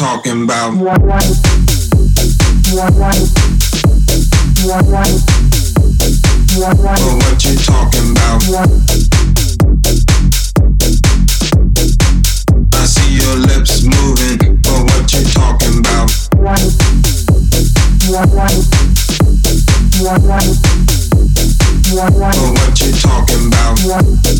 talking about. Or what you talking about. I see your lips moving, but what you talking about? Or what you talking about?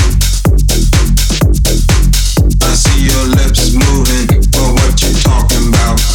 lips moving, but what you talking about?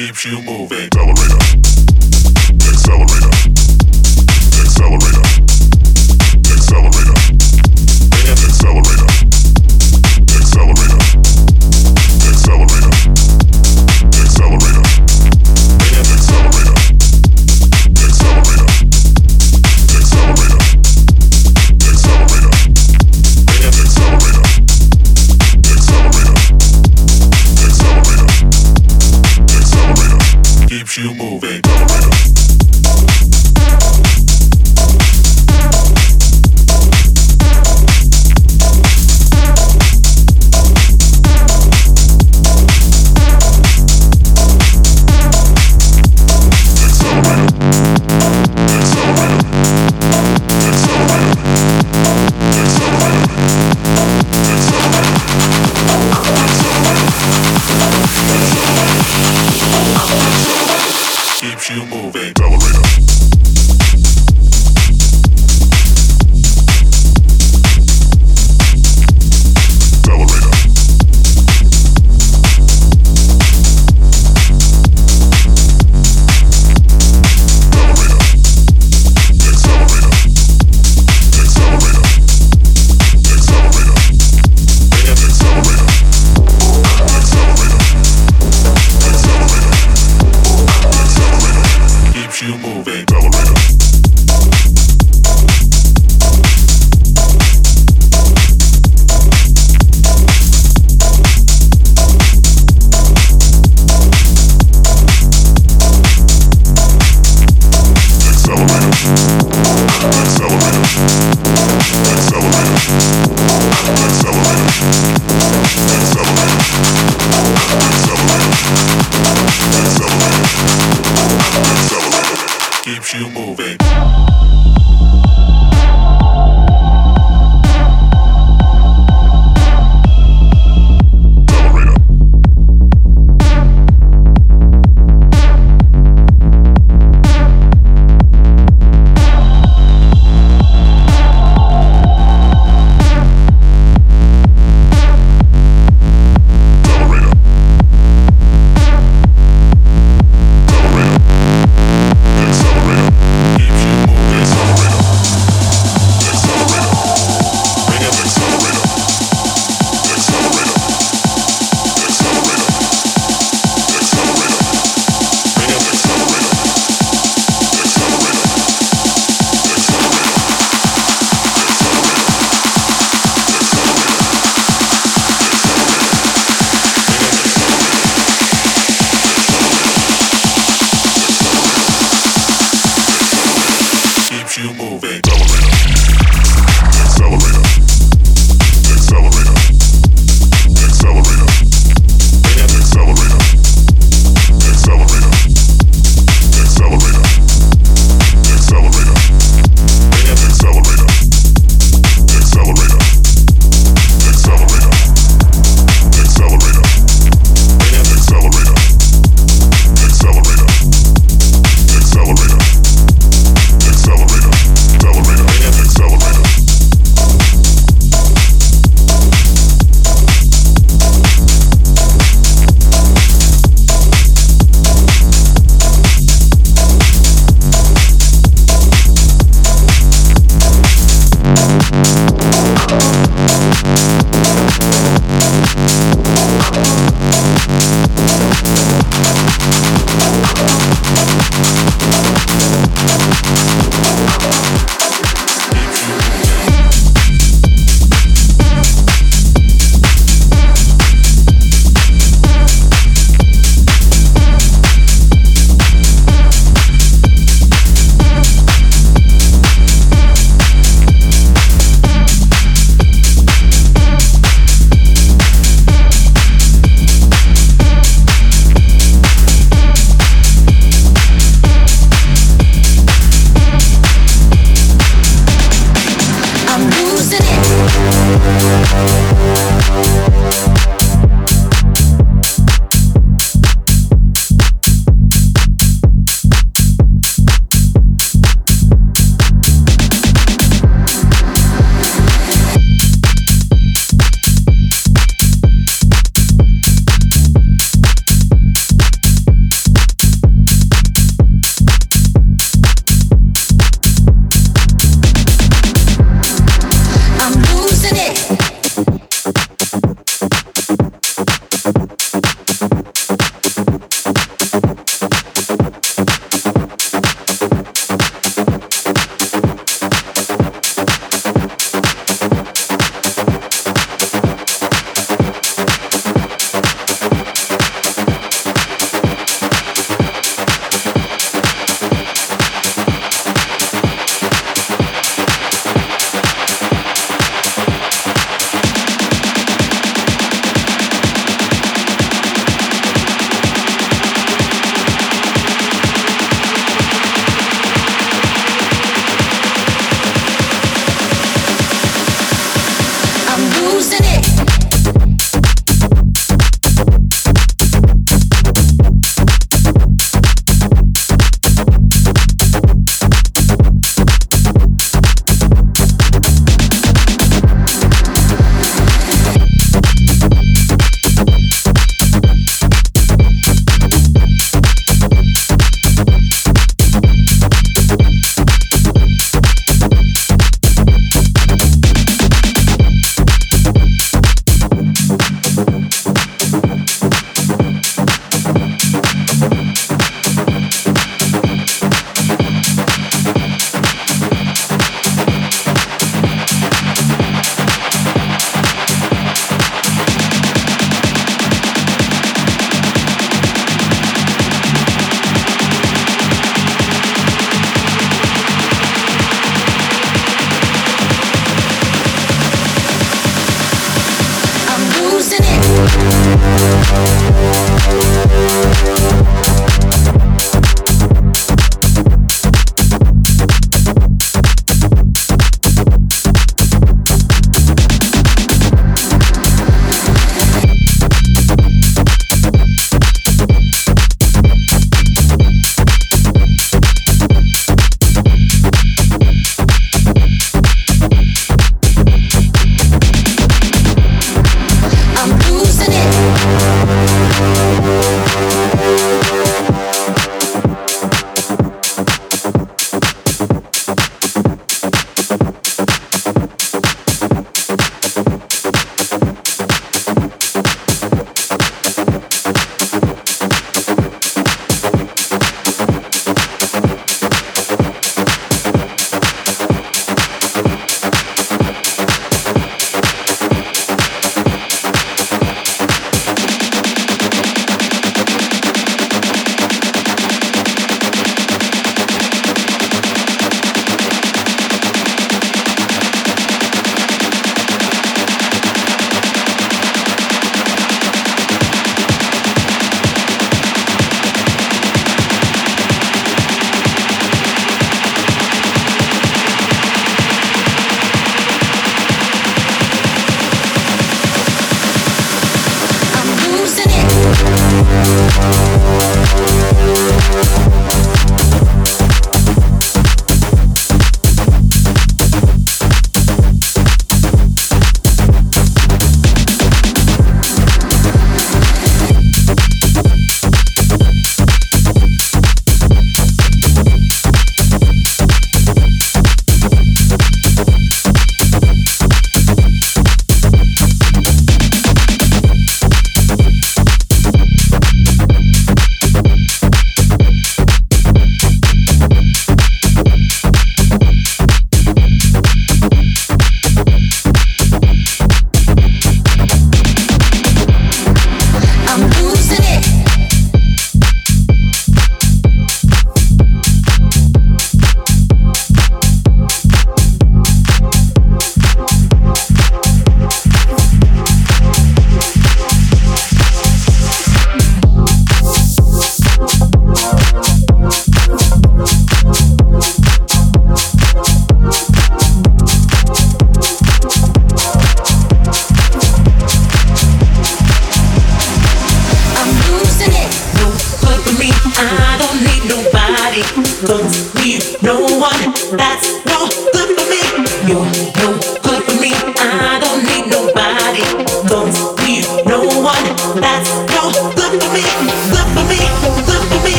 keeps you moving. Accelerator, accelerator.